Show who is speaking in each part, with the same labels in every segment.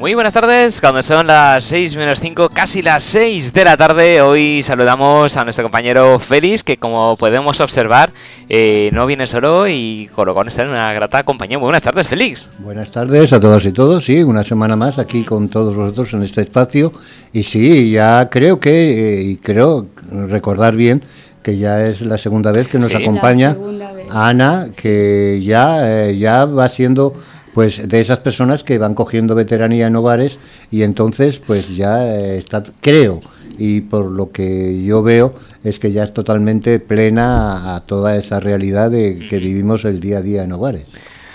Speaker 1: Muy buenas tardes, cuando son las 6 menos 5, casi las 6 de la tarde, hoy saludamos a nuestro compañero Félix, que como podemos observar, eh, no viene solo y colocó estar en una grata compañía. Muy buenas tardes, Félix.
Speaker 2: Buenas tardes a todas y todos, sí, una semana más aquí con todos vosotros en este espacio. Y sí, ya creo que, eh, y creo recordar bien, que ya es la segunda vez que nos acompaña Ana, que ya, eh, ya va siendo pues de esas personas que van cogiendo veteranía en hogares y entonces pues ya eh, está, creo, y por lo que yo veo es que ya es totalmente plena a, toda esa realidad de que vivimos el día a día en hogares.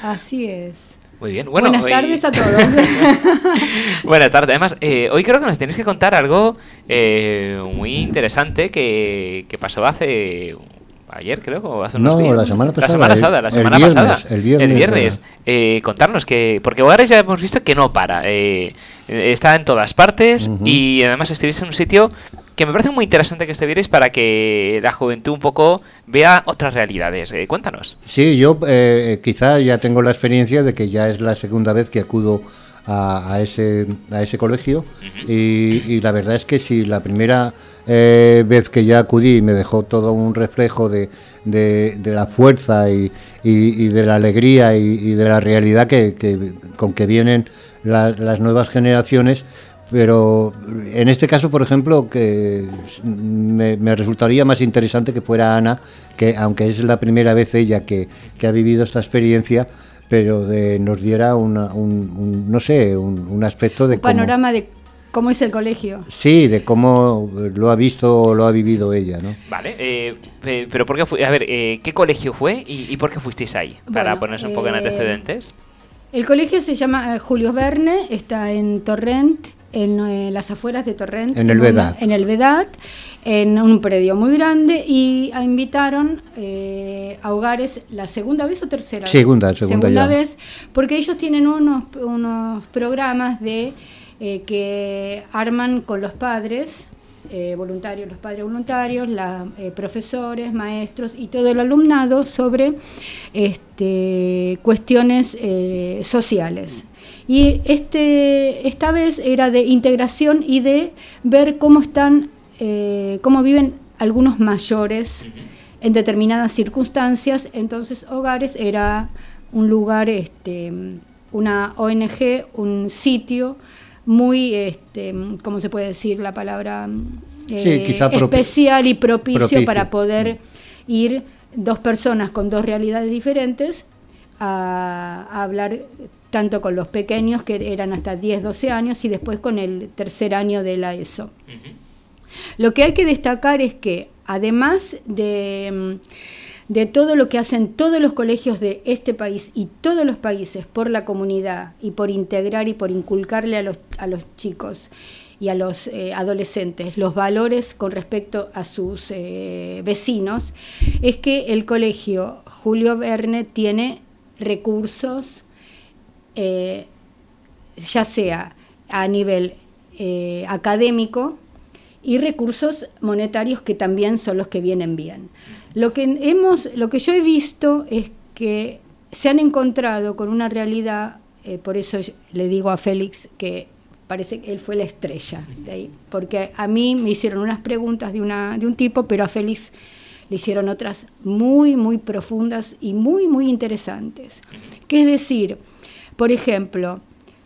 Speaker 3: Así es.
Speaker 1: Muy bien.
Speaker 3: Bueno, Buenas tardes a todos.
Speaker 1: Buenas tardes. Además, eh, hoy creo que nos tienes que contar algo eh, muy interesante que, que pasó hace ayer creo, o hace unos
Speaker 2: no, la semana pasada.
Speaker 1: La semana pasada, la semana pasada. El viernes. Eh, contarnos que, porque Hogares ya hemos visto que no para, eh, está en todas partes y además estuviste en un sitio que me parece muy interesante que estuvierais para que la juventud un poco vea otras realidades. Eh, cuéntanos.
Speaker 2: Sí, yo quizá ya tengo la experiencia de que ya es la segunda vez que acudo a, ese, a ese colegio y, la verdad es que si la primera eh, vez que ya acudí me dejó todo un reflejo de, de, la fuerza y, y, de la alegría y, de la realidad que, con que vienen las nuevas generaciones. Pero en este caso, por ejemplo, que me, resultaría más interesante que fuera Ana, que aunque es la primera vez ella que, que ha vivido esta experiencia, pero de, nos diera una, un, no sé, un, aspecto de...
Speaker 3: Un panorama de cómo es el colegio.
Speaker 2: Sí, de cómo lo ha visto o lo ha vivido ella, ¿no?
Speaker 1: Vale, eh, pero ¿por qué fue? A ver, eh, ¿qué colegio fue y, por qué fuisteis ahí? Para ponerse un poco en eh, antecedentes.
Speaker 3: El colegio se llama Julio Verne, está en Torrent, en las afueras de Torrent.
Speaker 2: En el Vedat.
Speaker 3: En el Vedat, en un predio muy grande y invitaron a hogares la segunda vez o tercera
Speaker 2: segunda,
Speaker 3: vez.
Speaker 2: Segunda,
Speaker 3: segunda vez, porque ellos tienen unos, unos programas de eh, que arman con los padres, eh, voluntarios, los padres voluntarios, los eh, profesores, maestros y todo el alumnado sobre este, cuestiones sociales. Y este, esta vez era de integración y de ver cómo están, cómo viven algunos mayores en determinadas circunstancias. Entonces, Hogares era un lugar, este, una ONG, un sitio muy, este, ¿cómo se puede decir la palabra?
Speaker 2: Eh,
Speaker 3: especial y propicio, para poder ir dos personas con dos realidades diferentes a, hablar tanto con los pequeños, que eran hasta 10, 12 años, y después con el tercer año de la ESO. Lo que hay que destacar es que, además de de todo lo que hacen todos los colegios de este país y todos los países por la comunidad y por integrar y por inculcarle a los, a los chicos y a los eh, adolescentes los valores con respecto a sus eh, vecinos, es que el colegio Julio Verne tiene recursos, eh, ya sea a nivel académico y recursos monetarios que también son los que vienen bien. Lo que, hemos, lo que yo he visto es que se han encontrado con una realidad, eh, por eso le digo a Félix que parece que él fue la estrella, porque a mí me hicieron unas preguntas de, una, de un tipo, pero a Félix le hicieron otras muy, muy profundas y muy, muy interesantes. Que es decir, por ejemplo,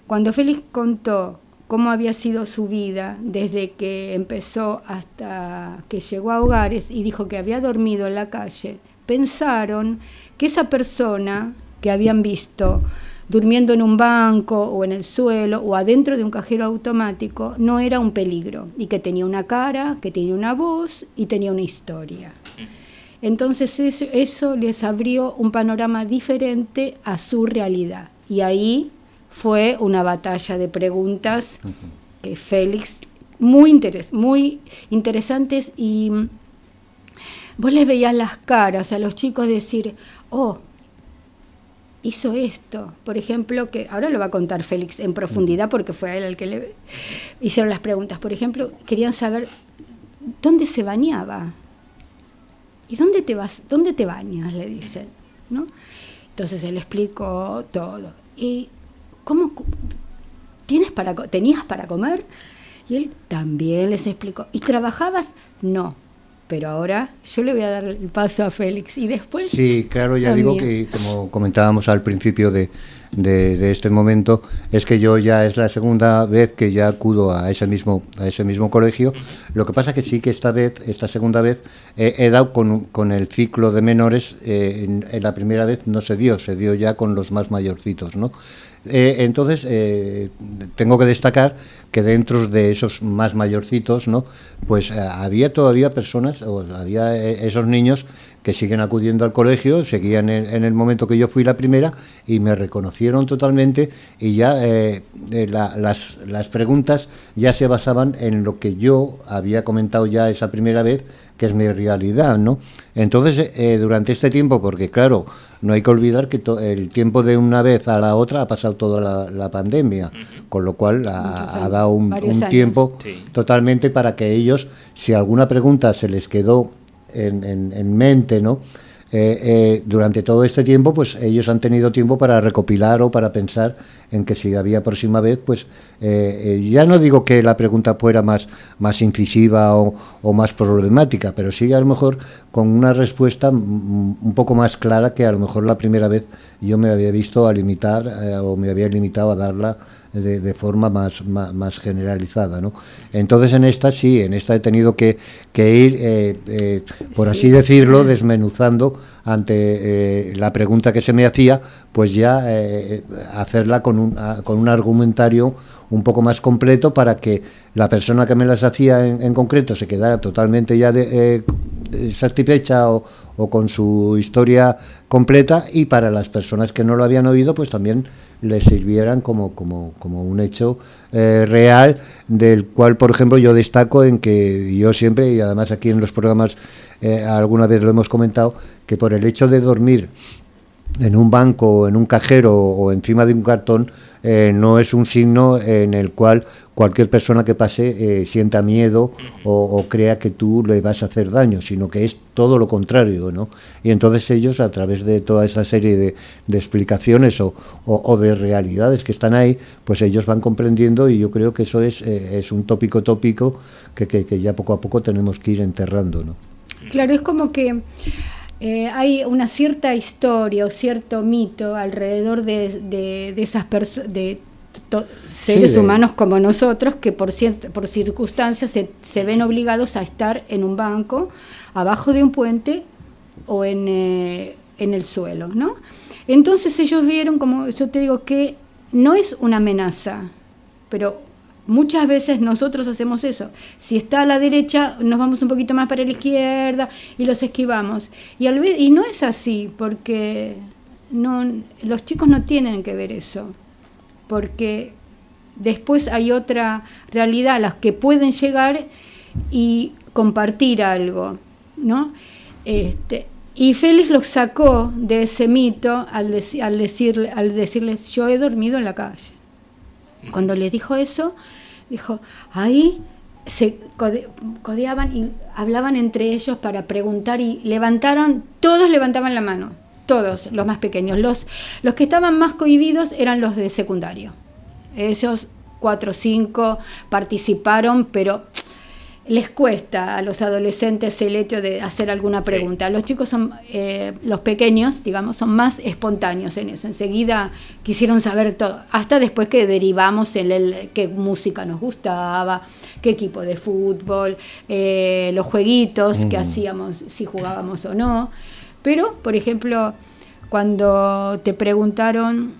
Speaker 3: cuando Félix contó cómo había sido su vida desde que empezó hasta que llegó a hogares y dijo que había dormido en la calle, pensaron que esa persona que habían visto durmiendo en un banco o en el suelo o adentro de un cajero automático no era un peligro y que tenía una cara, que tenía una voz y tenía una historia. Entonces eso, eso les abrió un panorama diferente a su realidad y ahí fue una batalla de preguntas que Félix, muy, interes muy interesantes y mm, vos les veías las caras a los chicos decir, oh, hizo esto. Por ejemplo, que ahora lo va a contar Félix en profundidad porque fue a él el que le hicieron las preguntas. Por ejemplo, querían saber dónde se bañaba. ¿Y dónde te vas? ¿Dónde te bañas? Le dicen, ¿no? Entonces él explicó todo. Y ¿cómo ¿Tienes para, ¿tenías para comer? Y él también les explicó. ¿Y trabajabas? No. Pero ahora yo le voy a dar el paso a Félix y después...
Speaker 2: Sí, claro, ya digo que como comentábamos al principio de, de, este momento, es que yo ya es la segunda vez que ya acudo a ese mismo, a ese mismo colegio. Lo que pasa que sí que esta vez, esta segunda vez, he dado con, con, el ciclo de menores, eh, en, la primera vez no se dio, se dio ya con los más mayorcitos, ¿no? Eh, entonces, eh, tengo que destacar que dentro de esos más mayorcitos, ¿no? Pues eh, había todavía personas, o había esos niños que siguen acudiendo al colegio, seguían en, el momento que yo fui la primera y me reconocieron totalmente y ya las, las preguntas ya se basaban en lo que yo había comentado ya esa primera vez, que es mi realidad, ¿no? Entonces, durante este tiempo, porque claro, no hay que olvidar que el tiempo de una vez a la otra ha pasado toda la, pandemia, con lo cual ha, dado un, tiempo totalmente para que ellos, si alguna pregunta se les quedó en, en mente, ¿no? Eh, eh, durante todo este tiempo, pues ellos han tenido tiempo para recopilar o para pensar en que si había próxima vez, pues eh, ya no digo que la pregunta fuera más, más incisiva o, más problemática, pero sí a lo mejor con una respuesta un poco más clara que a lo mejor la primera vez yo me había visto a limitar o me había limitado a darla de, forma más, más, generalizada. ¿no? Entonces en esta sí, en esta he tenido que, que ir, eh, eh, por así decirlo, desmenuzando ante eh, la pregunta que se me hacía, pues ya hacerla con un, con un argumentario un poco más completo para que la persona que me las hacía en, concreto se quedara totalmente ya de, satisfecha o, o, con su historia completa y para las personas que no lo habían oído pues también le sirvieran como, como, como un hecho eh, real, del cual, por ejemplo, yo destaco en que yo siempre, y además aquí en los programas eh, alguna vez lo hemos comentado, que por el hecho de dormir en un banco, en un cajero o encima de un cartón, eh, no es un signo en el cual cualquier persona que pase eh, sienta miedo o, crea que tú le vas a hacer daño, sino que es todo lo contrario, ¿no? Y entonces ellos, a través de toda esa serie de, explicaciones o, de realidades que están ahí, pues ellos van comprendiendo y yo creo que eso es, eh, es un tópico tópico que, que, ya poco a poco tenemos que ir enterrando, ¿no?
Speaker 3: Claro, es como que eh, hay una cierta historia o cierto mito alrededor de, de, esas personas, de seres humanos como nosotros que por, por circunstancias se, se, ven obligados a estar en un banco, abajo de un puente o en, eh, en el suelo, ¿no? Entonces ellos vieron, como yo te digo, que no es una amenaza, pero Muchas veces nosotros hacemos eso. Si está a la derecha, nos vamos un poquito más para la izquierda y los esquivamos. Y, al y no es así, porque no, los chicos no tienen que ver eso. Porque después hay otra realidad a las que pueden llegar y compartir algo, ¿no? Este, y Félix los sacó de ese mito al, al, decirle, al decirles, yo he dormido en la calle. Cuando les dijo eso, dijo, ahí se codeaban y hablaban entre ellos para preguntar y levantaron, todos levantaban la mano, todos, los más pequeños. Los, los que estaban más cohibidos eran los de secundario. Ellos, cuatro o cinco, participaron, pero les cuesta a los adolescentes el hecho de hacer alguna pregunta. Los chicos son, eh, los pequeños, digamos, son más espontáneos en eso. Enseguida quisieron saber todo, hasta después que derivamos en el, qué música nos gustaba, qué equipo de fútbol, eh, los jueguitos que hacíamos, si jugábamos o no. Pero, por ejemplo, cuando te preguntaron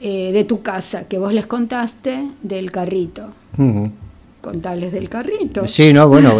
Speaker 3: eh, de tu casa, que vos les contaste del carrito contarles del carrito.
Speaker 2: Sí, no, bueno,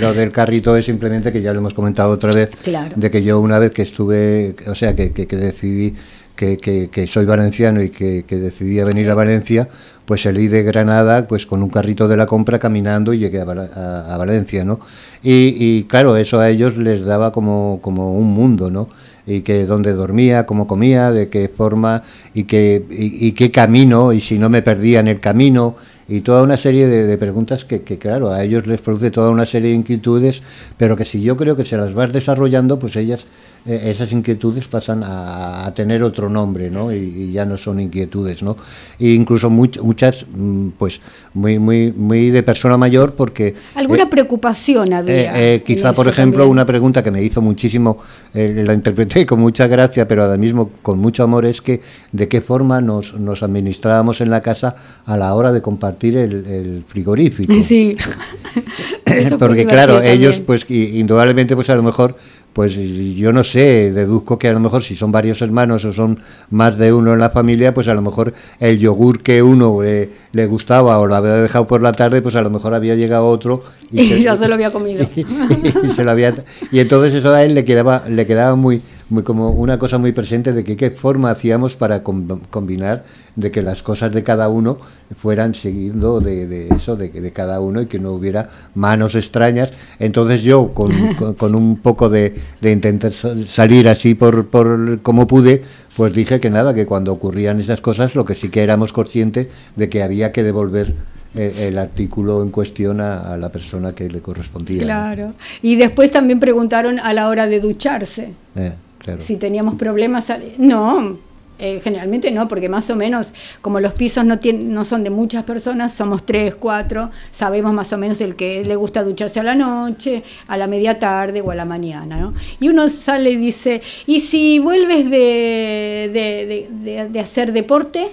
Speaker 2: lo del carrito es simplemente que ya lo hemos comentado otra vez, de que yo una vez que estuve, o sea, que, que, decidí que, que, soy valenciano y que, decidí venir a Valencia, pues salí de Granada pues con un carrito de la compra caminando y llegué a, Valencia, ¿no? Y, y, claro, eso a ellos les daba como, como un mundo, ¿no? y que dónde dormía, cómo comía, de qué forma y, qué, y, y, qué camino, y si no me perdía en el camino, y toda una serie de, preguntas que, claro, a ellos les produce toda una serie de inquietudes, pero que si yo creo que se las vas desarrollando, pues ellas eh, esas inquietudes pasan a, tener otro nombre, ¿no? Y, ya no son inquietudes, ¿no? E incluso muchas, mm, pues, muy, muy, muy de persona mayor porque...
Speaker 3: ¿Alguna preocupación había?
Speaker 2: quizá, por ejemplo, una pregunta que me hizo muchísimo, la interpreté con mucha gracia, pero ahora mismo con mucho amor, es que de qué forma nos, nos administrábamos en la casa a la hora de compartir el, frigorífico.
Speaker 3: Sí.
Speaker 2: Porque claro, ellos pues indudablemente pues a lo mejor pues yo no sé, deduzco que a lo mejor si son varios hermanos o son más de uno en la familia, pues a lo mejor el yogur que uno le gustaba o lo había dejado por la tarde, pues a lo mejor había llegado otro
Speaker 3: y, ya se lo había comido.
Speaker 2: y, se lo había, y entonces eso a él le quedaba, le quedaba muy, muy como una cosa muy presente de que qué forma hacíamos para combinar de que las cosas de cada uno fueran siguiendo de, eso, de, de cada uno y que no hubiera manos extrañas. Entonces yo, con, con, un poco de, de, intentar salir así por, por como pude, pues dije que nada, que cuando ocurrían esas cosas, lo que sí que éramos conscientes de que había que devolver eh, el, artículo en cuestión a, la persona que le correspondía.
Speaker 3: Claro. Y después también preguntaron a la hora de ducharse. Eh. Si teníamos problemas, no, eh, generalmente no, porque más o menos, como los pisos no, tienen, no son de muchas personas, somos tres, cuatro, sabemos más o menos el que le gusta ducharse a la noche, a la media tarde o a la mañana. ¿no? Y uno sale y dice, ¿y si vuelves de, de, de hacer deporte?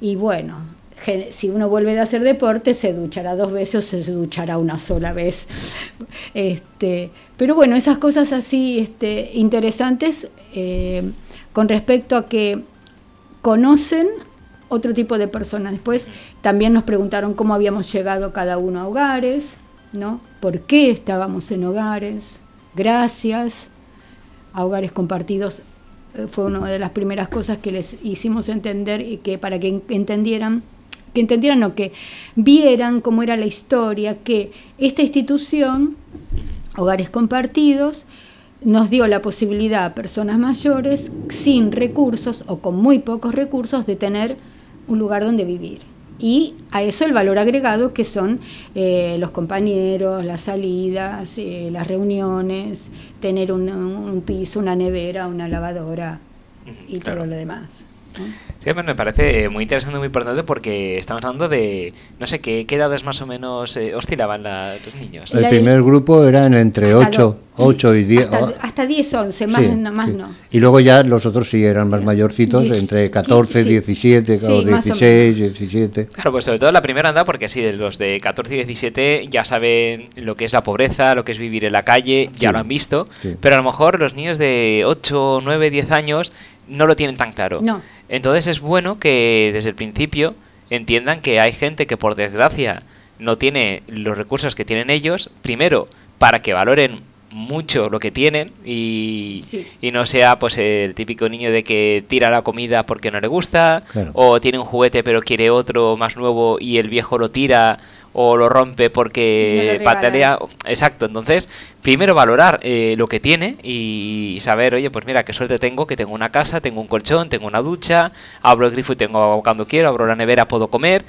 Speaker 3: Y bueno, si uno vuelve a hacer deporte, se duchará dos veces o se duchará una sola vez. Este, pero bueno, esas cosas así este, interesantes eh, con respecto a que conocen otro tipo de personas. Después también nos preguntaron cómo habíamos llegado cada uno a hogares, ¿no? ¿Por qué estábamos en hogares? Gracias a hogares compartidos eh, fue una de las primeras cosas que les hicimos entender y que para que entendieran que entendieran o que vieran cómo era la historia, que esta institución, Hogares Compartidos, nos dio la posibilidad a personas mayores sin recursos o con muy pocos recursos de tener un lugar donde vivir. Y a eso el valor agregado que son eh, los compañeros, las salidas, eh, las reuniones, tener un, piso, una nevera, una lavadora y todo lo demás.
Speaker 1: Sí, me parece muy interesante, muy importante porque estamos hablando de, no sé, ¿qué, qué edades más o menos eh, oscilaban los niños?
Speaker 2: El primer grupo eran entre 8, 8 y 10.
Speaker 3: Hasta, 10, 11, más, más no.
Speaker 2: Y luego ya los otros sí eran más mayorcitos, entre 14, 17, o 16, 17.
Speaker 1: Claro, pues sobre todo la primera anda porque sí, los de 14 y 17 ya saben lo que es la pobreza, lo que es vivir en la calle, ya lo han visto, pero a lo mejor los niños de 8, 9, 10 años no lo tienen tan claro.
Speaker 3: No.
Speaker 1: Entonces es bueno que desde el principio entiendan que hay gente que por desgracia no tiene los recursos que tienen ellos, primero para que valoren mucho lo que tienen y, y, no sea pues el típico niño de que tira la comida porque no le gusta o tiene un juguete pero quiere otro más nuevo y el viejo lo tira o lo rompe porque patalea. Exacto, entonces, primero valorar eh, lo que tiene y saber, oye, pues mira, qué suerte tengo, que tengo una casa, tengo un colchón, tengo una ducha, abro el grifo y tengo agua cuando quiero, abro la nevera, puedo comer,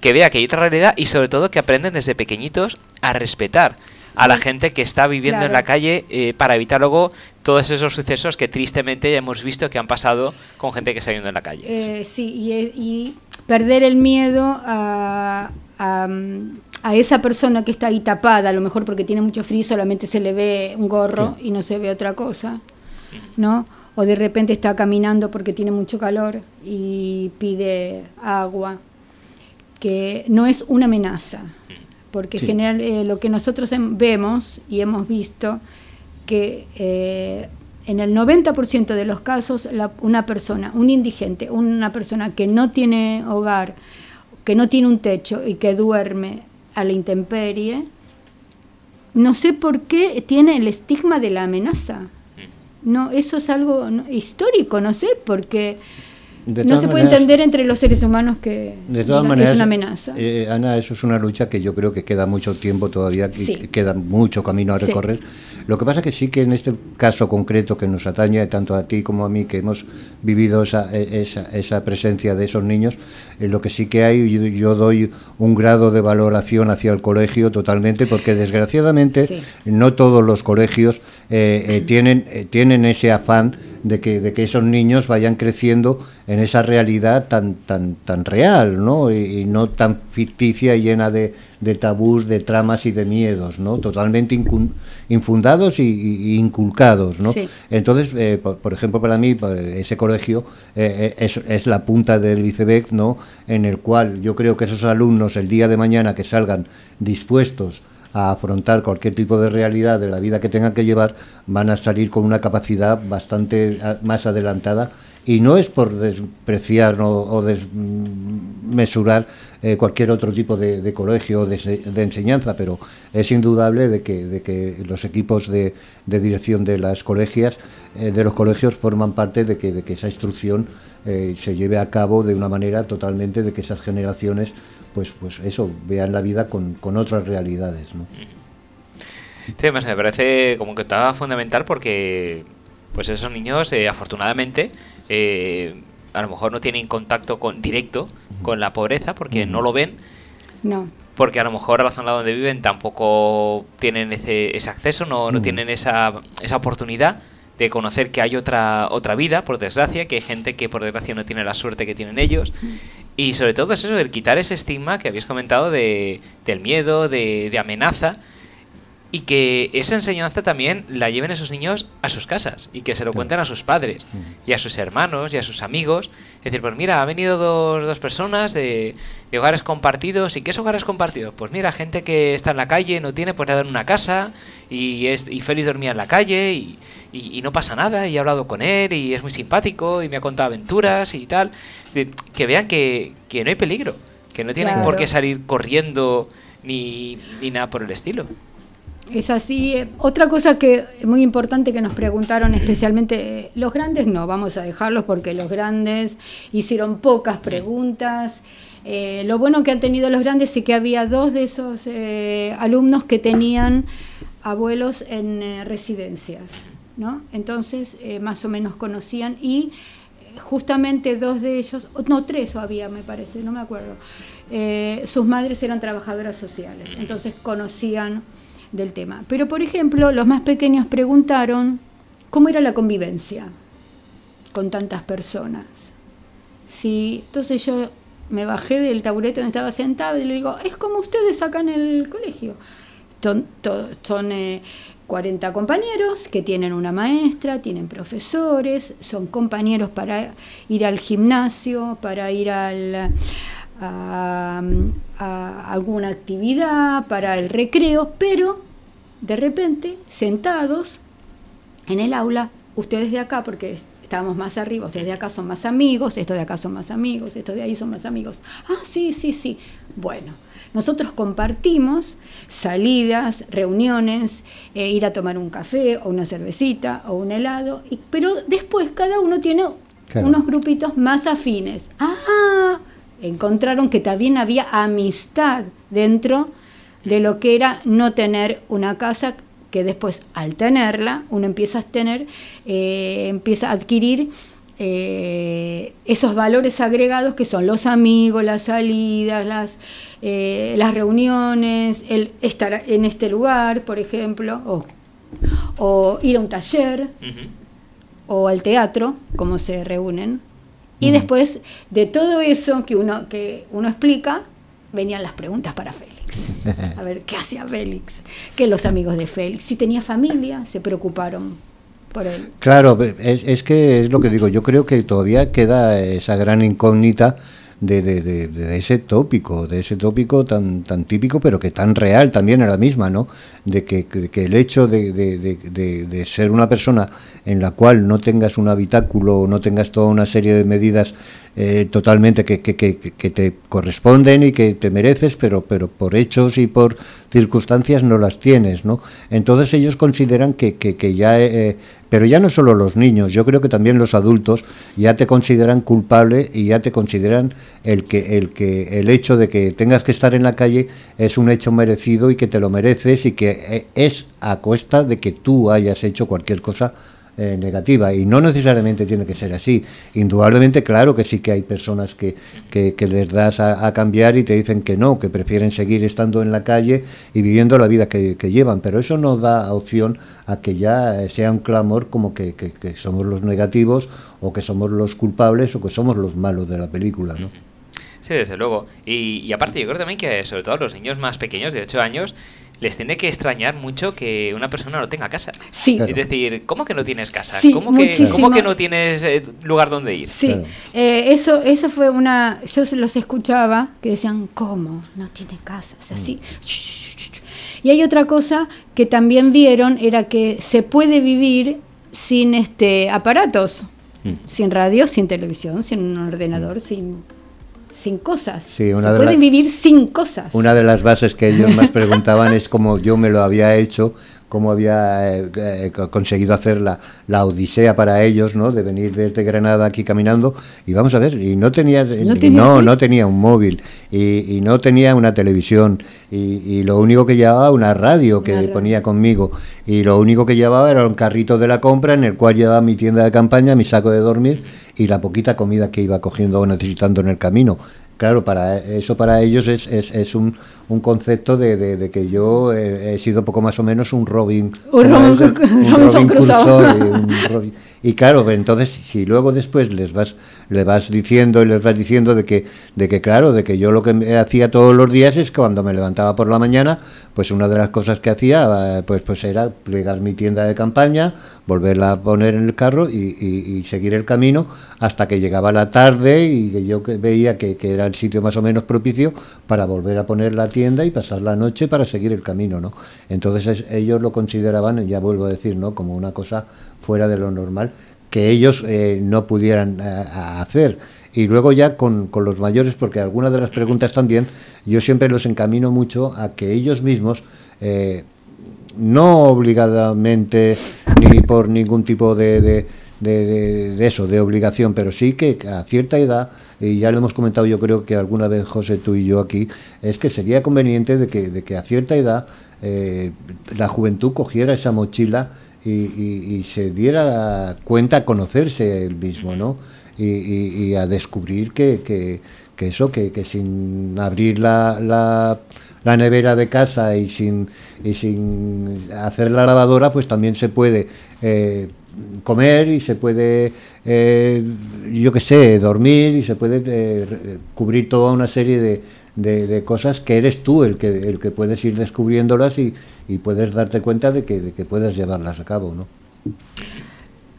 Speaker 1: que vea que hay otra realidad y sobre todo que aprenden desde pequeñitos a respetar a la gente que está viviendo en la calle eh, para evitar luego todos esos sucesos que tristemente ya hemos visto que han pasado con gente que está viviendo en la calle.
Speaker 3: Eh, sí, y, perder el miedo a, a, esa persona que está ahí tapada, a lo mejor porque tiene mucho frío, solamente se le ve un gorro y no se ve otra cosa, ¿no? O de repente está caminando porque tiene mucho calor y pide agua, que no es una amenaza, porque general, eh, lo que nosotros vemos y hemos visto que eh, en el 90% de los casos una persona, un indigente, una persona que no tiene hogar, que no tiene un techo y que duerme a la intemperie, no sé por qué tiene el estigma de la amenaza. No, eso es algo histórico, no sé, porque no se puede entender entre los seres humanos que
Speaker 2: de todas maneras, es una amenaza. Eh, Ana, eso es una lucha que yo creo que queda mucho tiempo todavía, que queda mucho camino a recorrer. Lo que pasa que sí que en este caso concreto que nos atañe tanto a ti como a mí, que hemos vivido esa, e, esa, esa presencia de esos niños, eh, lo que sí que hay, yo, doy un grado de valoración hacia el colegio totalmente, porque desgraciadamente no todos los colegios eh, eh, tienen, tienen ese afán de que, de que esos niños vayan creciendo en esa realidad tan, tan, tan real, ¿no? Y, no tan ficticia y llena de, de tabús, de tramas y de miedos, ¿no? Totalmente infundados y, inculcados, ¿no? Entonces, eh, por, ejemplo, para mí, ese colegio eh, eh, es, es, la punta del iceberg, ¿no? En el cual yo creo que esos alumnos, el día de mañana que salgan dispuestos a afrontar cualquier tipo de realidad de la vida que tengan que llevar, van a salir con una capacidad bastante más adelantada. Y no es por despreciar o, desmesurar eh, cualquier otro tipo de, colegio o de, enseñanza, pero es indudable de que, de que los equipos de, dirección de las colegias, eh, de los colegios forman parte de que, que esa instrucción eh, se lleve a cabo de una manera totalmente de que esas generaciones pues, pues eso, vean la vida con, con otras realidades. ¿no?
Speaker 1: Sí, me parece como que está fundamental porque pues esos niños, eh, afortunadamente, eh, a lo mejor no tienen contacto con, directo con la pobreza porque no lo ven.
Speaker 3: No.
Speaker 1: Porque a lo mejor a la zona donde viven tampoco tienen ese, ese acceso, no, no tienen esa, esa oportunidad de conocer que hay otra otra vida, por desgracia, que hay gente que por desgracia no tiene la suerte que tienen ellos. Y sobre todo es eso, el quitar ese estigma que habéis comentado de, del miedo, de, de amenaza, y que esa enseñanza también la lleven esos niños a sus casas y que se lo cuenten a sus padres y a sus hermanos y a sus amigos. Es decir, pues mira, han venido dos, dos personas de, hogares compartidos. ¿Y qué es hogares compartidos? Pues mira, gente que está en la calle, no tiene pues nada en una casa y, es, y Félix dormía en la calle y, y, no pasa nada y he hablado con él y es muy simpático y me ha contado aventuras y tal. que vean que, que, no hay peligro, que no tienen por qué salir corriendo ni, ni nada por el estilo.
Speaker 3: Es así. Otra cosa que muy importante que nos preguntaron especialmente los grandes, no, vamos a dejarlos porque los grandes hicieron pocas preguntas. Eh, lo bueno que han tenido los grandes es que había dos de esos eh, alumnos que tenían abuelos en eh, residencias, ¿no? Entonces más o menos conocían y justamente dos de ellos, no tres había me parece, no me acuerdo, sus madres eran trabajadoras sociales, entonces conocían del tema. Pero, por ejemplo, los más pequeños preguntaron cómo era la convivencia con tantas personas. Sí, entonces yo me bajé del taburete donde estaba sentado y le digo, es como ustedes acá en el colegio. Son, son 40 eh, compañeros que tienen una maestra, tienen profesores, son compañeros para ir al gimnasio, para ir al, a, alguna actividad, para el recreo, pero de repente, sentados en el aula, ustedes de acá, porque estábamos más arriba, ustedes de acá son más amigos, estos de acá son más amigos, estos de ahí son más amigos. Ah, sí, sí, sí. Bueno, nosotros compartimos salidas, reuniones, eh, ir a tomar un café o una cervecita o un helado, y, pero después cada uno tiene unos grupitos más afines. Ah, encontraron que también había amistad dentro de lo que era no tener una casa que después al tenerla uno empieza a tener, eh, empieza a adquirir eh, esos valores agregados que son los amigos, las salidas, las, eh, las reuniones, el estar en este lugar, por ejemplo, o, ir a un taller o al teatro, como se reúnen. Y después de todo eso que uno, que uno explica, venían las preguntas para Félix. A ver, ¿qué hacía Félix? ¿Qué los amigos de Félix? Si tenía familia, se preocuparon por él.
Speaker 2: Claro, es, es que es lo que digo, yo creo que todavía queda esa gran incógnita de, de, de, ese tópico, de ese tópico tan, tan típico, pero que tan real también era la misma, ¿no? De que, que el hecho de, ser una persona en la cual no tengas un habitáculo, no tengas toda una serie de medidas eh, totalmente que, que, que, que, te corresponden y que te mereces, pero, pero por hechos y por circunstancias no las tienes, ¿no? Entonces ellos consideran que, ya, eh, pero ya no solo los niños, yo creo que también los adultos ya te consideran culpable y ya te consideran el que, el que, el hecho de que tengas que estar en la calle es un hecho merecido y que te lo mereces y que eh, es a cuesta de que tú hayas hecho cualquier cosa eh, negativa y no necesariamente tiene que ser así. Indudablemente, claro que sí que hay personas que, que, les das a, cambiar y te dicen que no, que prefieren seguir estando en la calle y viviendo la vida que, llevan, pero eso no da opción a que ya sea un clamor como que, que, somos los negativos o que somos los culpables o que somos los malos de la película, ¿no?
Speaker 1: Sí, desde luego. Y, y aparte, yo creo también que, sobre todo los niños más pequeños, de 8 años, les tiene que extrañar mucho que una persona no tenga casa.
Speaker 3: Sí.
Speaker 1: Es decir, ¿cómo que no tienes casa?
Speaker 3: Sí,
Speaker 1: ¿Cómo, que, ¿Cómo que no tienes eh, lugar donde ir?
Speaker 3: Sí, eh, eso, eso fue una... Yo los escuchaba que decían, ¿cómo? No tiene casa. Es así. Mm. Y hay otra cosa que también vieron, era que se puede vivir sin este aparatos, mm. sin radio, sin televisión, sin un ordenador, mm. sin sin cosas.
Speaker 2: Sí,
Speaker 3: una Se pueden vivir sin cosas.
Speaker 2: Una de las bases que ellos más preguntaban es cómo yo me lo había hecho, cómo había eh, eh, conseguido hacer la, la, odisea para ellos, ¿no? De venir desde Granada aquí caminando. Y vamos a ver, y no tenía, no, no, tenía un móvil, y, no tenía una televisión, y, lo único que llevaba una radio que ponía conmigo, y lo único que llevaba era un carrito de la compra en el cual llevaba mi tienda de campaña, mi saco de dormir y la poquita comida que iba cogiendo o necesitando en el camino. Claro, para eso para ellos es, es, es un, un, concepto de, de, que yo he, sido poco más o menos un Robin,
Speaker 3: un Robin, Crusoe.
Speaker 2: Y, claro, entonces si luego después les vas le vas diciendo y les vas diciendo de que de que claro, de que yo lo que hacía todos los días es cuando me levantaba por la mañana, pues una de las cosas que hacía pues pues era plegar mi tienda de campaña, volverla a poner en el carro y, seguir el camino hasta que llegaba la tarde y que yo veía que, que, era el sitio más o menos propicio para volver a poner la tienda y pasar la noche para seguir el camino, ¿no? Entonces ellos lo consideraban, ya vuelvo a decir, ¿no? Como una cosa fuera de lo normal que ellos eh, no pudieran eh, hacer. Y luego ya con, con, los mayores, porque algunas de las preguntas también, yo siempre los encamino mucho a que ellos mismos eh, no obligadamente ni por ningún tipo de, de, eso, de obligación, pero sí que a cierta edad, y ya lo hemos comentado yo creo que alguna vez José, tú y yo aquí, es que sería conveniente de que, de que a cierta edad eh, la juventud cogiera esa mochila y, se diera cuenta a conocerse el mismo, ¿no? Y, a descubrir que, que, eso, que, que sin abrir la, la la nevera de casa y sin, y sin hacer la lavadora, pues también se puede eh, comer y se puede, eh, yo qué sé, dormir y se puede eh, cubrir toda una serie de, de, cosas que eres tú el que, el que puedes ir descubriéndolas y, y puedes darte cuenta de que, de que puedes llevarlas a cabo, ¿no?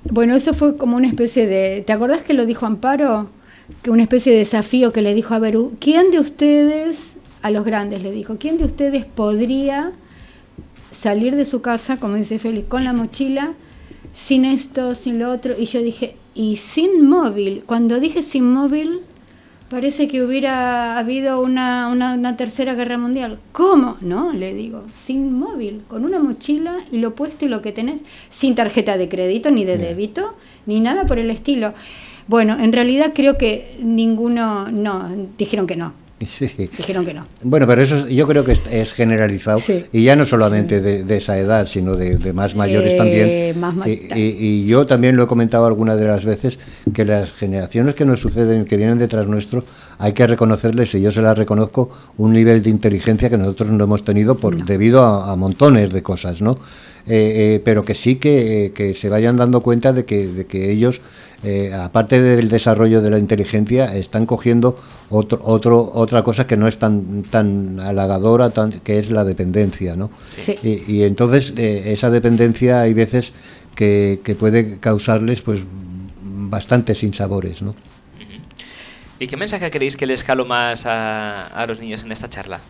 Speaker 3: Bueno, eso fue como una especie de... ¿Te acordás que lo dijo Amparo? Que una especie de desafío que le dijo a Berú, ¿quién de ustedes a los grandes, le dijo, ¿quién de ustedes podría salir de su casa, como dice Félix, con la mochila, sin esto, sin lo otro? Y yo dije, ¿y sin móvil? Cuando dije sin móvil, parece que hubiera habido una, una, tercera guerra mundial. ¿Cómo? No, le digo, sin móvil, con una mochila y lo puesto y lo que tenés, sin tarjeta de crédito ni de débito, ni nada por el estilo. Bueno, en realidad creo que ninguno, no, dijeron que no, Dijeron que no.
Speaker 2: Bueno, pero eso yo creo que es, generalizado y ya no solamente de, esa edad, sino de, más mayores eh, también. y, yo también lo he comentado algunas de las veces que las generaciones que nos suceden, que vienen detrás nuestro, hay que reconocerles, y yo se las reconozco, un nivel de inteligencia que nosotros no hemos tenido por debido a, montones de cosas, ¿no? Eh, eh, pero que sí que, que, se vayan dando cuenta de que, de que ellos eh, aparte del desarrollo de la inteligencia, están cogiendo otro, otro, otra cosa que no es tan, tan halagadora, tan, que es la dependencia. ¿no? Y, entonces eh, esa dependencia hay veces que, puede causarles pues bastantes sinsabores. ¿no?
Speaker 1: ¿Y qué mensaje queréis que les calo más a, a los niños en esta charla?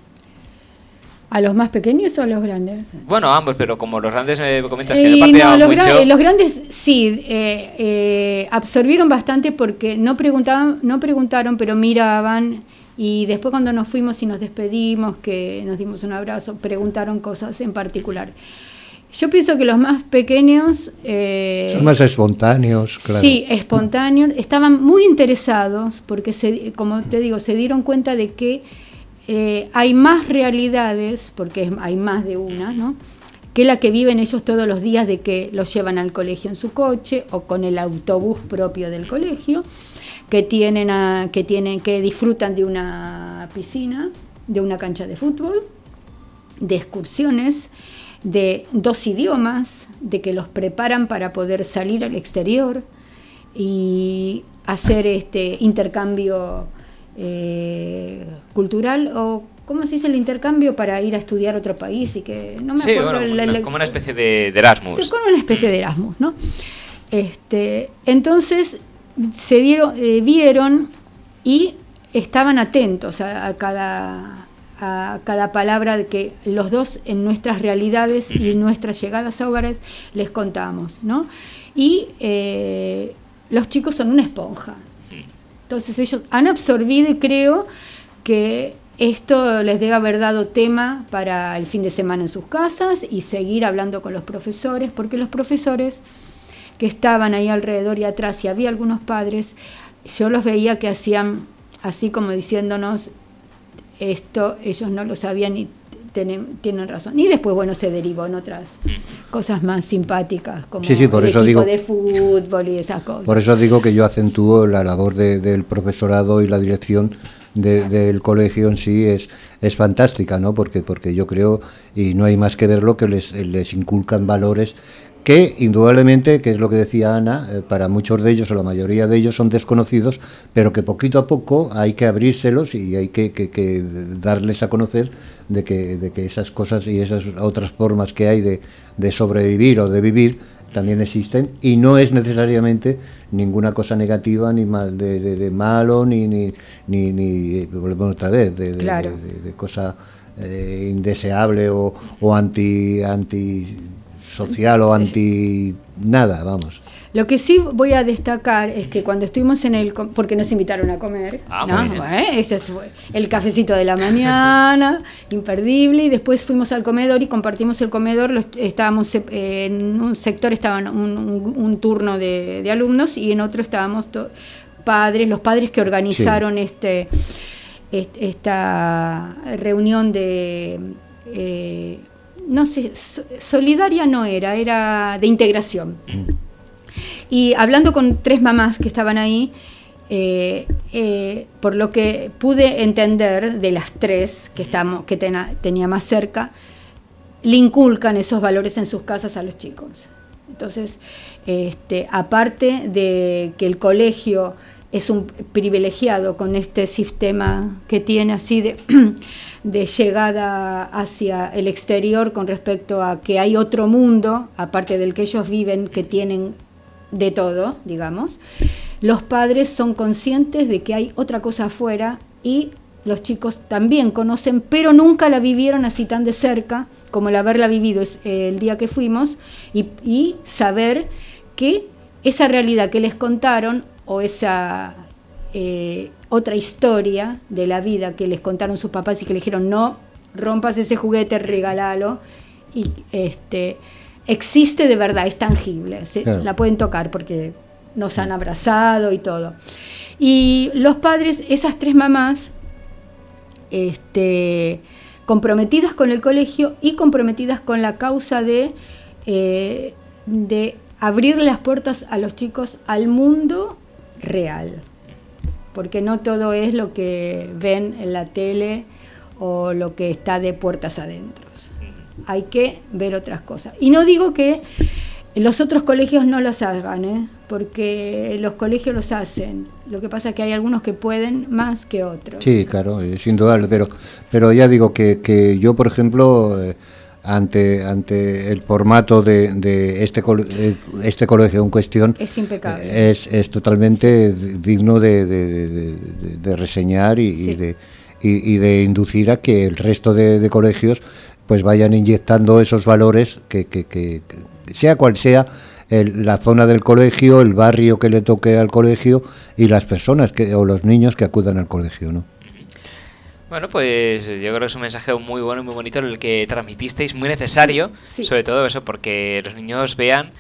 Speaker 3: ¿A los más pequeños o a los grandes?
Speaker 1: Bueno, ambos, pero como los grandes me comentas que no
Speaker 3: los, mucho... los grandes sí, eh, eh, absorbieron bastante porque no preguntaban, no preguntaron, pero miraban y después cuando nos fuimos y nos despedimos, que nos dimos un abrazo, preguntaron cosas en particular. Yo pienso que los más pequeños...
Speaker 2: Eh, Son más espontáneos, claro.
Speaker 3: Sí, espontáneos. Estaban muy interesados porque, se, como te digo, se dieron cuenta de que eh, hay más realidades, porque hay más de una, ¿no? que la que viven ellos todos los días de que los llevan al colegio en su coche o con el autobús propio del colegio, que tienen, a, que, tienen que disfrutan de una piscina, de una cancha de fútbol, de excursiones, de dos idiomas, de que los preparan para poder salir al exterior y hacer este intercambio eh, cultural o ¿cómo se dice el intercambio para ir a estudiar a otro país? Y que
Speaker 1: no me acuerdo como una especie de, Erasmus.
Speaker 3: Como una especie de Erasmus, ¿no? Este, entonces se dieron, eh, vieron y estaban atentos a, cada a cada palabra que los dos en nuestras realidades y en nuestras llegadas a hogares les contamos, ¿no? Y eh, los chicos son una esponja, entonces ellos han absorbido y creo que esto les debe haber dado tema para el fin de semana en sus casas y seguir hablando con los profesores, porque los profesores que estaban ahí alrededor y atrás, y había algunos padres, yo los veía que hacían así como diciéndonos, esto ellos no lo sabían ni tienen, razón. Y después, bueno, se derivó en otras cosas más simpáticas, como
Speaker 2: por el eso digo,
Speaker 3: de fútbol y esas cosas.
Speaker 2: Por eso digo que yo acentúo la labor del profesorado y la dirección del colegio en sí es, es fantástica, ¿no? Porque, porque yo creo, y no hay más que verlo, que les, les inculcan valores que indudablemente, que es lo que decía Ana, eh, para muchos de ellos o la mayoría de ellos son desconocidos, pero que poquito a poco hay que abrírselos y hay que, que, darles a conocer de que, de que esas cosas y esas otras formas que hay de, de sobrevivir o de vivir también existen y no es necesariamente ninguna cosa negativa ni mal de, de, malo ni ni ni, ni volvemos otra vez de, de cosa eh, indeseable o, o anti anti social o anti nada, vamos.
Speaker 3: Lo que sí voy a destacar es que cuando estuvimos en el... porque nos invitaron a comer, ah, ¿no? ese fue el cafecito de la mañana, imperdible, y después fuimos al comedor y compartimos el comedor, estábamos en un sector, estaba un, turno de, alumnos y en otro estábamos padres, los padres que organizaron este, esta reunión de... Eh, no sé, solidaria no era, era de integración. Y hablando con tres mamás que estaban ahí, eh, eh, por lo que pude entender de las tres que, estamos, que tenía más cerca, le inculcan esos valores en sus casas a los chicos. Entonces, este, aparte de que el colegio es un privilegiado con este sistema que tiene así de llegada hacia el exterior con respecto a que hay otro mundo, aparte del que ellos viven, que tienen de todo, digamos, los padres son conscientes de que hay otra cosa afuera y los chicos también conocen, pero nunca la vivieron así tan de cerca como el haberla vivido el día que fuimos y saber que esa realidad que les contaron o esa eh, otra historia de la vida que les contaron sus papás y que le dijeron no rompas ese juguete, regálalo. Y este existe de verdad, es tangible, la pueden tocar porque nos han abrazado y todo. Y los padres, esas tres mamás, este, comprometidas con el colegio y comprometidas con la causa de, eh, de abrir las puertas a los chicos al mundo real porque no todo es lo que ven en la tele o lo que está de puertas adentro. Hay que ver otras cosas. Y no digo que los otros colegios no los hagan, ¿eh? porque los colegios los hacen. Lo que pasa es que hay algunos que pueden más que otros.
Speaker 2: Sí, claro, sin duda, pero, pero ya digo que, que yo, por ejemplo... Ante ante el formato de, de este este colegio en cuestión
Speaker 3: es impecable.
Speaker 2: es, es totalmente digno de, de, reseñar y, de y, de inducir a que el resto de, colegios pues vayan inyectando esos valores que, que, sea cual sea la zona del colegio, el barrio que le toque al colegio y las personas que, o los niños que acudan al colegio, ¿no?
Speaker 1: Bueno, pues yo creo que es un mensaje muy bueno y muy bonito el que transmitisteis, muy necesario, sobre todo eso, porque los niños vean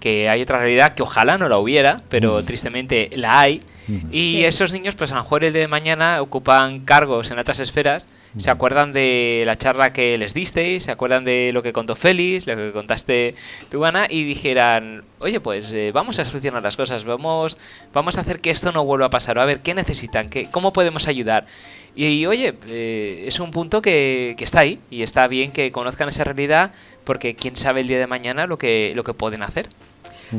Speaker 1: que hay otra realidad que ojalá no la hubiera, pero tristemente la hay. Y esos niños, pues a lo mejor el de mañana ocupan cargos en altas esferas, se acuerdan de la charla que les disteis, se acuerdan de lo que contó Félix, lo que contaste tú, Ana, y dijeran, oye, pues eh, vamos a solucionar las cosas, vamos, vamos a hacer que esto no vuelva a pasar, a ver qué necesitan, qué, cómo podemos ayudar. Y, oye, eh, es un punto que, que, está ahí y está bien que conozcan esa realidad porque quién sabe el día de mañana lo que, lo que pueden hacer.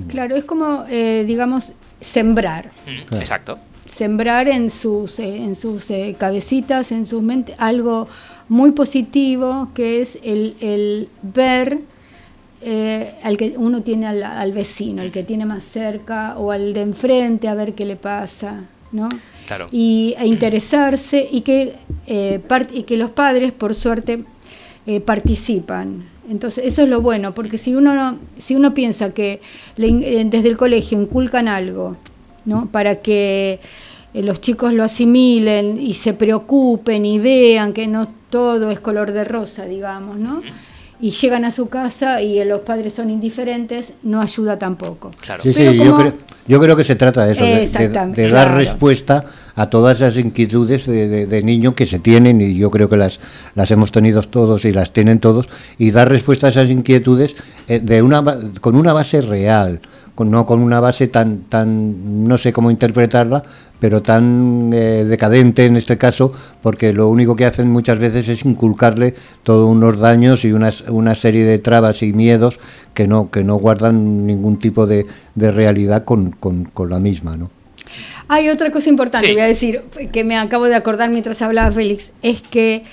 Speaker 3: Claro, es como, eh, digamos, sembrar.
Speaker 1: exacto.
Speaker 3: Sembrar en sus, eh, en sus cabecitas, en sus mentes, algo muy positivo que es el, ver al que uno tiene al, al, vecino, el que tiene más cerca o al de enfrente a ver qué le pasa, ¿no? Y a interesarse y que, eh, y que los padres, por suerte, eh, participan. Entonces, eso es lo bueno, porque si uno, si uno piensa que eh, desde el colegio inculcan algo, ¿no? Para que los chicos lo asimilen y se preocupen y vean que no todo es color de rosa, digamos, ¿no? Y llegan a su casa y los padres son indiferentes, no ayuda tampoco.
Speaker 2: Sí, sí, yo, creo, yo creo que se trata de eso, de, dar respuesta a todas esas inquietudes de, de, niño que se tienen y yo creo que las, las hemos tenido todos y las tienen todos y dar respuesta a esas inquietudes eh, de una, con una base real, no con una base tan, tan, no sé cómo interpretarla, pero tan eh, decadente en este caso, porque lo único que hacen muchas veces es inculcarle todos unos daños y unas, una serie de trabas y miedos que no, que no guardan ningún tipo de, de realidad con, con, la misma, ¿no?
Speaker 3: Hay otra cosa importante, voy a decir, que me acabo de acordar mientras hablaba Félix, es que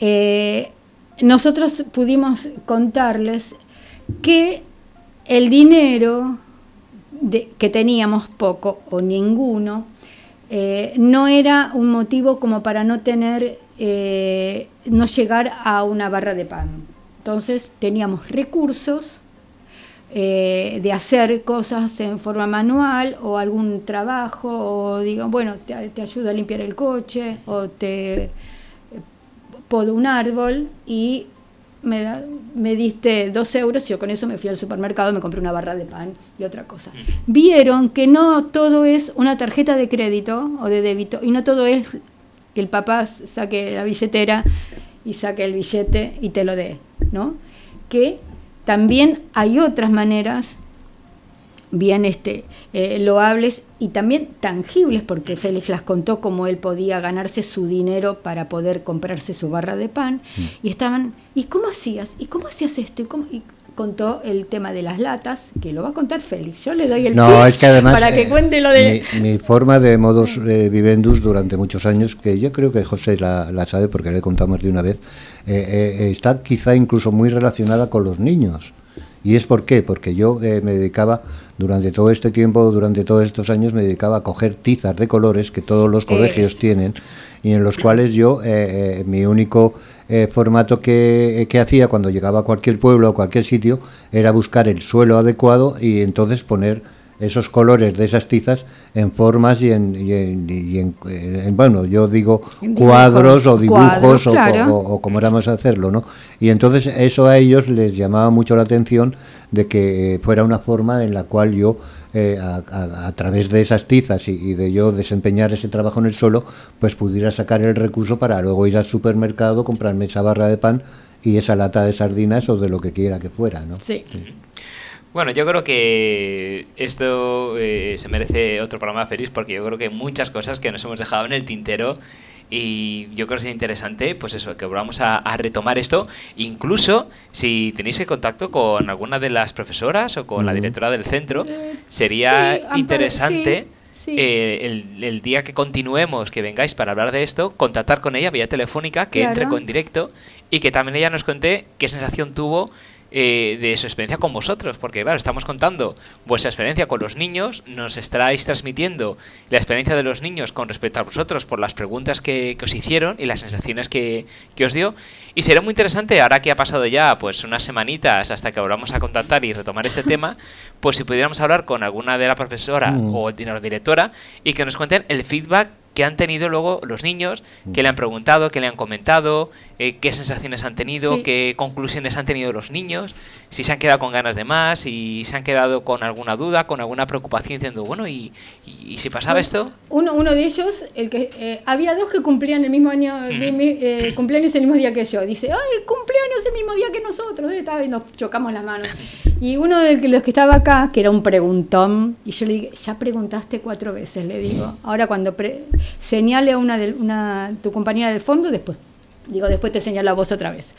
Speaker 3: eh, nosotros pudimos contarles que el dinero que teníamos poco o ninguno, eh, no era un motivo como para no tener, eh, no llegar a una barra de pan. Entonces teníamos recursos eh, de hacer cosas en forma manual o algún trabajo, o digo, bueno, te, te ayudo a limpiar el coche o te podo un árbol y me, me diste dos euros y yo con eso me fui al supermercado, me compré una barra de pan y otra cosa. Vieron que no todo es una tarjeta de crédito o de débito y no todo es que el papá saque la billetera y saque el billete y te lo dé, ¿no? Que también hay otras maneras bien este, eh, loables y también tangibles, porque Félix las contó cómo él podía ganarse su dinero para poder comprarse su barra de pan, mm. y estaban, ¿y cómo hacías? ¿Y cómo hacías esto? ¿Y, cómo? y contó el tema de las latas, que lo va a contar Félix. Yo le doy el
Speaker 2: no, es que además,
Speaker 3: para que eh, cuente lo de...
Speaker 2: Mi, forma de modus eh, vivendus durante muchos años, que yo creo que José la, sabe porque le contamos de una vez, está quizá incluso muy relacionada con los niños. ¿Y es por qué? Porque yo me dedicaba durante todo este tiempo, durante todos estos años, me dedicaba a coger tizas de colores que todos los colegios tienen y en los cuales yo, eh, eh, mi único eh, formato que, que, hacía cuando llegaba a cualquier pueblo o cualquier sitio era buscar el suelo adecuado y entonces poner esos colores de esas tizas en formas y en, y en, bueno, yo digo cuadros o dibujos o, o, como éramos a hacerlo, ¿no? Y entonces eso a ellos les llamaba mucho la atención de que fuera una forma en la cual yo, eh, a, través de esas tizas y, de yo desempeñar ese trabajo en el suelo, pues pudiera sacar el recurso para luego ir al supermercado, comprarme esa barra de pan y esa lata de sardinas o de lo que quiera que fuera, ¿no?
Speaker 3: Sí.
Speaker 1: Bueno, yo creo que esto eh, se merece otro programa feliz porque yo creo que muchas cosas que nos hemos dejado en el tintero y yo creo que es interesante, pues eso, que volvamos a, retomar esto. Incluso si tenéis el contacto con alguna de las profesoras o con la directora del centro, eh, sería interesante. Eh, el, día que continuemos, que vengáis para hablar de esto, contactar con ella vía telefónica, que entre con directo y que también ella nos cuente qué sensación tuvo eh, de su experiencia con vosotros, porque claro, estamos contando vuestra experiencia con los niños, nos estáis transmitiendo la experiencia de los niños con respecto a vosotros por las preguntas que, os hicieron y las sensaciones que, os dio. Y sería muy interesante, ahora que ha pasado ya pues unas semanitas hasta que volvamos a contactar y retomar este tema, pues si pudiéramos hablar con alguna de la profesora mm. o la directora y que nos cuenten el feedback que han tenido luego los niños, que le han preguntado, que le han comentado, eh, qué sensaciones han tenido, qué conclusiones han tenido los niños, si se han quedado con ganas de más, si se han quedado con alguna duda, con alguna preocupación, diciendo, bueno, ¿y, y, si pasaba esto?
Speaker 3: Uno, uno de ellos, el que eh, había dos que cumplían el mismo año, eh, cumpleaños el mismo día que yo. Dice, ay, cumpleaños el mismo día que nosotros, y nos chocamos las manos. Y uno de los que estaba acá, que era un preguntón, y yo le dije, ya preguntaste cuatro veces, le digo. Ahora cuando señale a una, de, una tu compañera del fondo, después, digo, después te señalo a vos otra vez.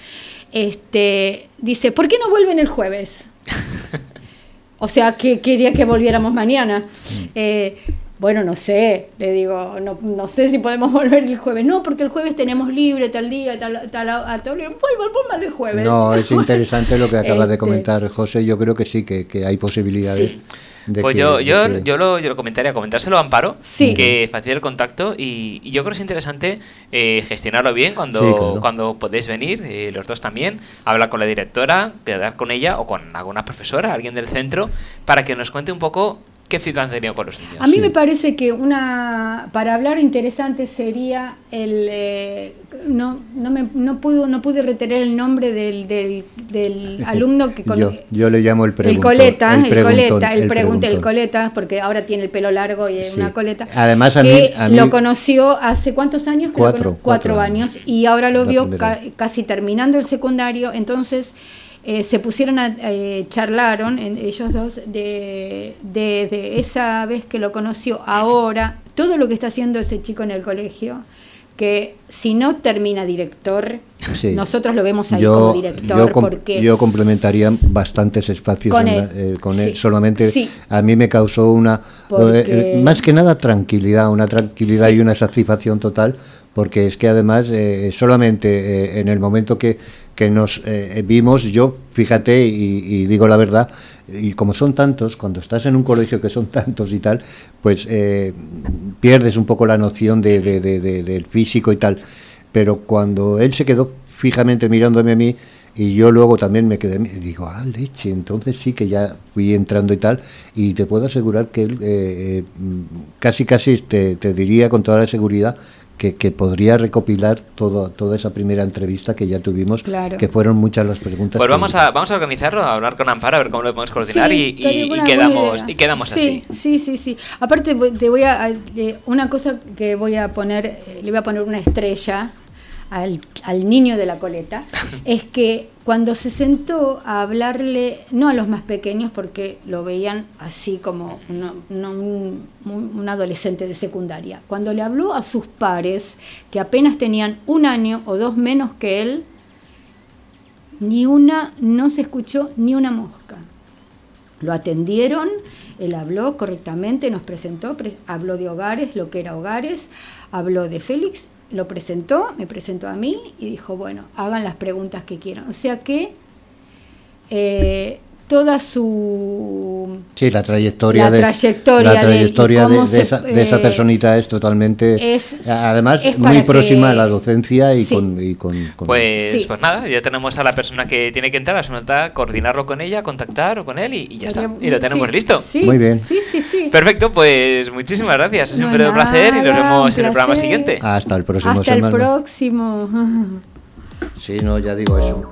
Speaker 3: Este, dice, ¿por qué no vuelven el jueves? o sea, que quería que volviéramos mañana. Mm. Eh, bueno, no sé, le digo, no, no, sé si podemos volver el jueves. No, porque el jueves tenemos libre tal día, tal, tal, a tal vuelvan, el jueves.
Speaker 2: No, es interesante lo que acaba de este comentar José. Yo creo que sí, que, que hay posibilidades
Speaker 1: pues yo, yo, yo, lo, yo lo comentaría, comentárselo a Amparo, que facilite el contacto y, yo creo que es interesante eh, gestionarlo bien cuando, cuando podéis venir, eh, los dos también, hablar con la directora, quedar con ella o con alguna profesora, alguien del centro, para que nos cuente un poco ¿Qué feedback han tenido con los niños?
Speaker 3: A mí me parece que una para hablar interesante sería el eh, no no me no pudo no pude retener el nombre del, del, del alumno que
Speaker 2: yo, yo, le llamo el preguntón,
Speaker 3: el coleta el, coleta el, pregunta el coleta porque ahora tiene el pelo largo y una coleta
Speaker 2: además a
Speaker 3: mí, lo conoció hace cuántos años cuatro, cuatro, años, y ahora lo vio casi terminando el secundario entonces eh, se pusieron a eh, charlaron ellos dos de, de, esa vez que lo conoció ahora todo lo que está haciendo ese chico en el colegio que si no termina director nosotros lo vemos ahí como director
Speaker 2: yo,
Speaker 3: porque
Speaker 2: yo complementaría bastantes espacios con él, eh, con él. solamente a mí me causó una más que nada tranquilidad una tranquilidad y una satisfacción total porque es que además solamente en el momento que que nos eh, vimos, yo, fíjate, y, digo la verdad, y como son tantos, cuando estás en un colegio que son tantos y tal, pues eh, pierdes un poco la noción de, del físico y tal. Pero cuando él se quedó fijamente mirándome a mí, y yo luego también me quedé, y digo, ah, leche, entonces sí que ya fui entrando y tal, y te puedo asegurar que él eh, casi, casi te, te diría con toda la seguridad que, podría recopilar todo, toda esa primera entrevista que ya tuvimos, que fueron muchas las preguntas.
Speaker 1: Pues vamos a, vamos a organizarlo, a hablar con Amparo, a ver cómo lo podemos coordinar y, quedamos, y quedamos
Speaker 3: así. Sí, sí, sí. Aparte, te voy a. Una cosa que voy a poner, eh, le voy a poner una estrella al, al, niño de la coleta, es que cuando se sentó a hablarle, no a los más pequeños, porque lo veían así como un, adolescente de secundaria, cuando le habló a sus pares, que apenas tenían un año o dos menos que él, ni una, no se escuchó ni una mosca. Lo atendieron, él habló correctamente, nos presentó, habló de hogares, lo que era hogares, habló de Félix lo presentó, me presentó a mí y dijo, bueno, hagan las preguntas que quieran. O sea que eh, toda su
Speaker 2: sí la trayectoria de trayectoria la trayectoria de, esa, de, esa, personita es totalmente es, además muy próxima a la docencia y, con, y con,
Speaker 1: pues pues nada ya tenemos a la persona que tiene que entrar a su nota coordinarlo con ella contactar o con él y, ya está. Y lo tenemos listo.
Speaker 2: muy bien.
Speaker 3: sí sí sí.
Speaker 1: Perfecto pues muchísimas gracias. Es siempre un placer y nos vemos en el programa siguiente.
Speaker 2: Hasta el próximo
Speaker 3: hasta el próximo.
Speaker 2: Sí no ya digo eso